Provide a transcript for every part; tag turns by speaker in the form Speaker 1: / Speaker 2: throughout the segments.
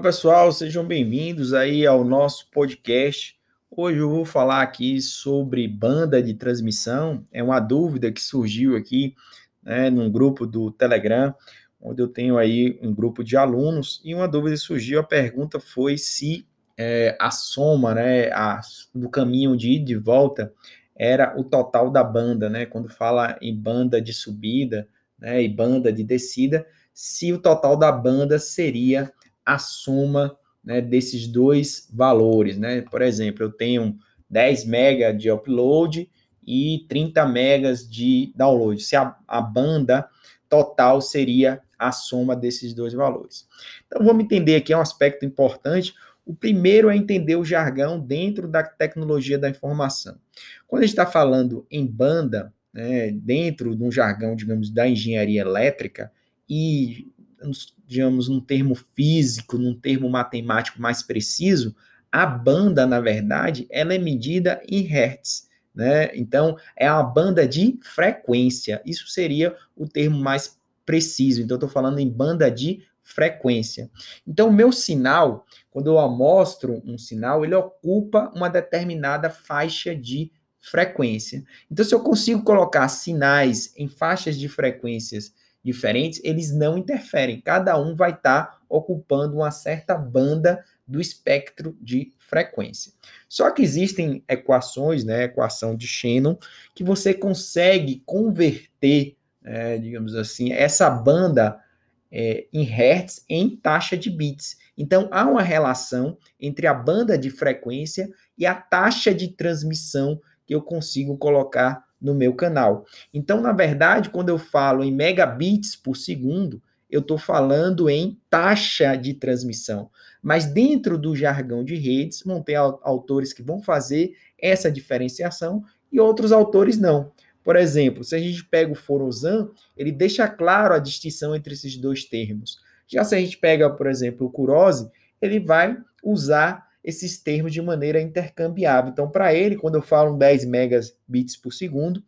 Speaker 1: pessoal, sejam bem-vindos aí ao nosso podcast. Hoje eu vou falar aqui sobre banda de transmissão. É uma dúvida que surgiu aqui, né, num grupo do Telegram, onde eu tenho aí um grupo de alunos e uma dúvida surgiu. A pergunta foi se é, a soma, né, a, do caminho de ida e volta era o total da banda, né? Quando fala em banda de subida, né, e banda de descida, se o total da banda seria a soma né, desses dois valores, né? Por exemplo, eu tenho 10 MB de upload e 30 megas de download. Se a, a banda total seria a soma desses dois valores. Então, vamos entender aqui é um aspecto importante. O primeiro é entender o jargão dentro da tecnologia da informação. Quando a gente está falando em banda, né, dentro de um jargão, digamos, da engenharia elétrica, e digamos, num termo físico, num termo matemático mais preciso, a banda, na verdade, ela é medida em hertz. Né? Então, é uma banda de frequência. Isso seria o termo mais preciso. Então, estou falando em banda de frequência. Então, o meu sinal, quando eu amostro um sinal, ele ocupa uma determinada faixa de frequência. Então, se eu consigo colocar sinais em faixas de frequências diferentes, eles não interferem. Cada um vai estar tá ocupando uma certa banda do espectro de frequência. Só que existem equações, né, equação de Shannon, que você consegue converter, é, digamos assim, essa banda é, em hertz em taxa de bits. Então há uma relação entre a banda de frequência e a taxa de transmissão que eu consigo colocar no meu canal. Então, na verdade, quando eu falo em megabits por segundo, eu estou falando em taxa de transmissão. Mas dentro do jargão de redes, vão ter autores que vão fazer essa diferenciação e outros autores não. Por exemplo, se a gente pega o Forozan, ele deixa claro a distinção entre esses dois termos. Já se a gente pega, por exemplo, o Kurose, ele vai usar esses termos de maneira intercambiável. Então, para ele, quando eu falo 10 megabits por segundo,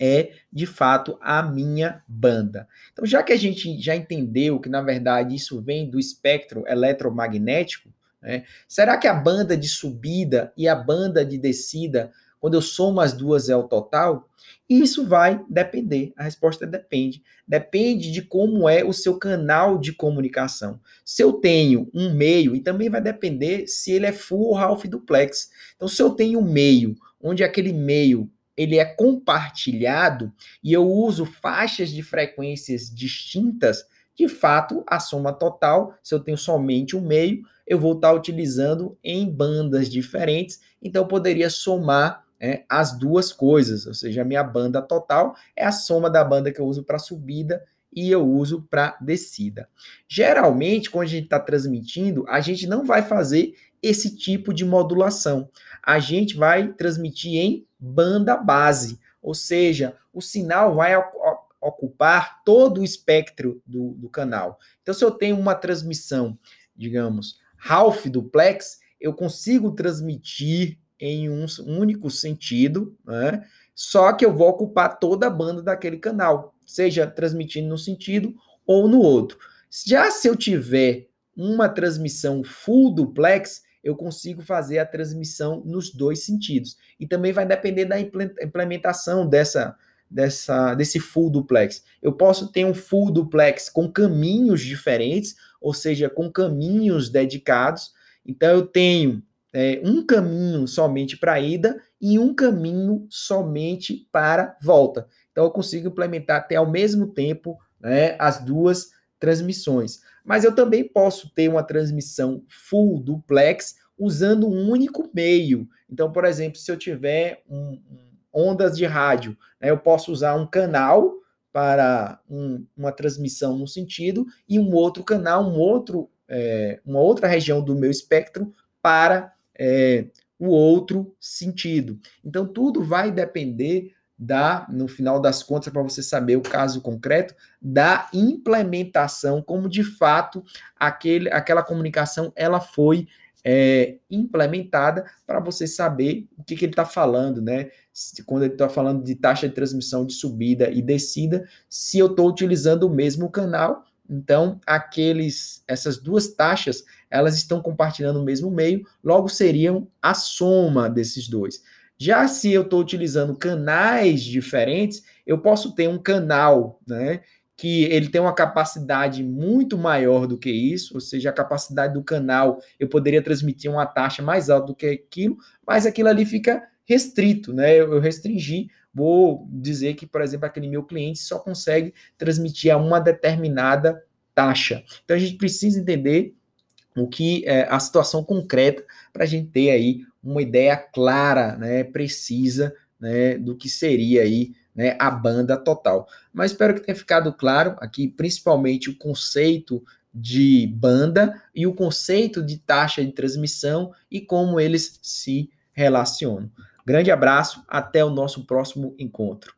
Speaker 1: é de fato a minha banda. Então, já que a gente já entendeu que na verdade isso vem do espectro eletromagnético, né, será que a banda de subida e a banda de descida quando eu somo as duas é o total? Isso vai depender. A resposta depende. Depende de como é o seu canal de comunicação. Se eu tenho um meio, e também vai depender se ele é full ou half duplex. Então, se eu tenho um meio, onde aquele meio ele é compartilhado e eu uso faixas de frequências distintas, de fato, a soma total, se eu tenho somente um meio, eu vou estar utilizando em bandas diferentes, então eu poderia somar é, as duas coisas, ou seja, a minha banda total é a soma da banda que eu uso para subida e eu uso para descida. Geralmente, quando a gente está transmitindo, a gente não vai fazer esse tipo de modulação. A gente vai transmitir em banda base, ou seja, o sinal vai ocupar todo o espectro do, do canal. Então, se eu tenho uma transmissão, digamos, half duplex, eu consigo transmitir em um único sentido, né? só que eu vou ocupar toda a banda daquele canal, seja transmitindo num sentido ou no outro. Já se eu tiver uma transmissão full duplex, eu consigo fazer a transmissão nos dois sentidos. E também vai depender da implementação dessa, dessa, desse full duplex. Eu posso ter um full duplex com caminhos diferentes, ou seja, com caminhos dedicados. Então eu tenho é, um caminho somente para ida e um caminho somente para volta. Então eu consigo implementar até ao mesmo tempo né, as duas transmissões. Mas eu também posso ter uma transmissão full duplex usando um único meio. Então, por exemplo, se eu tiver um, um, ondas de rádio, né, eu posso usar um canal para um, uma transmissão no sentido e um outro canal, um outro, é, uma outra região do meu espectro para é, o outro sentido. Então, tudo vai depender da, no final das contas, para você saber o caso concreto, da implementação, como de fato aquele, aquela comunicação ela foi é, implementada para você saber o que, que ele está falando, né? Quando ele está falando de taxa de transmissão de subida e descida, se eu estou utilizando o mesmo canal, então aqueles essas duas taxas, elas estão compartilhando o mesmo meio, logo seriam a soma desses dois. Já se eu estou utilizando canais diferentes, eu posso ter um canal, né, que ele tem uma capacidade muito maior do que isso, ou seja, a capacidade do canal, eu poderia transmitir uma taxa mais alta do que aquilo, mas aquilo ali fica restrito, né? Eu restringi, vou dizer que, por exemplo, aquele meu cliente só consegue transmitir a uma determinada taxa. Então a gente precisa entender o que é a situação concreta para a gente ter aí uma ideia clara, né, precisa, né, do que seria aí né, a banda total. Mas espero que tenha ficado claro aqui, principalmente o conceito de banda e o conceito de taxa de transmissão e como eles se relacionam. Grande abraço, até o nosso próximo encontro.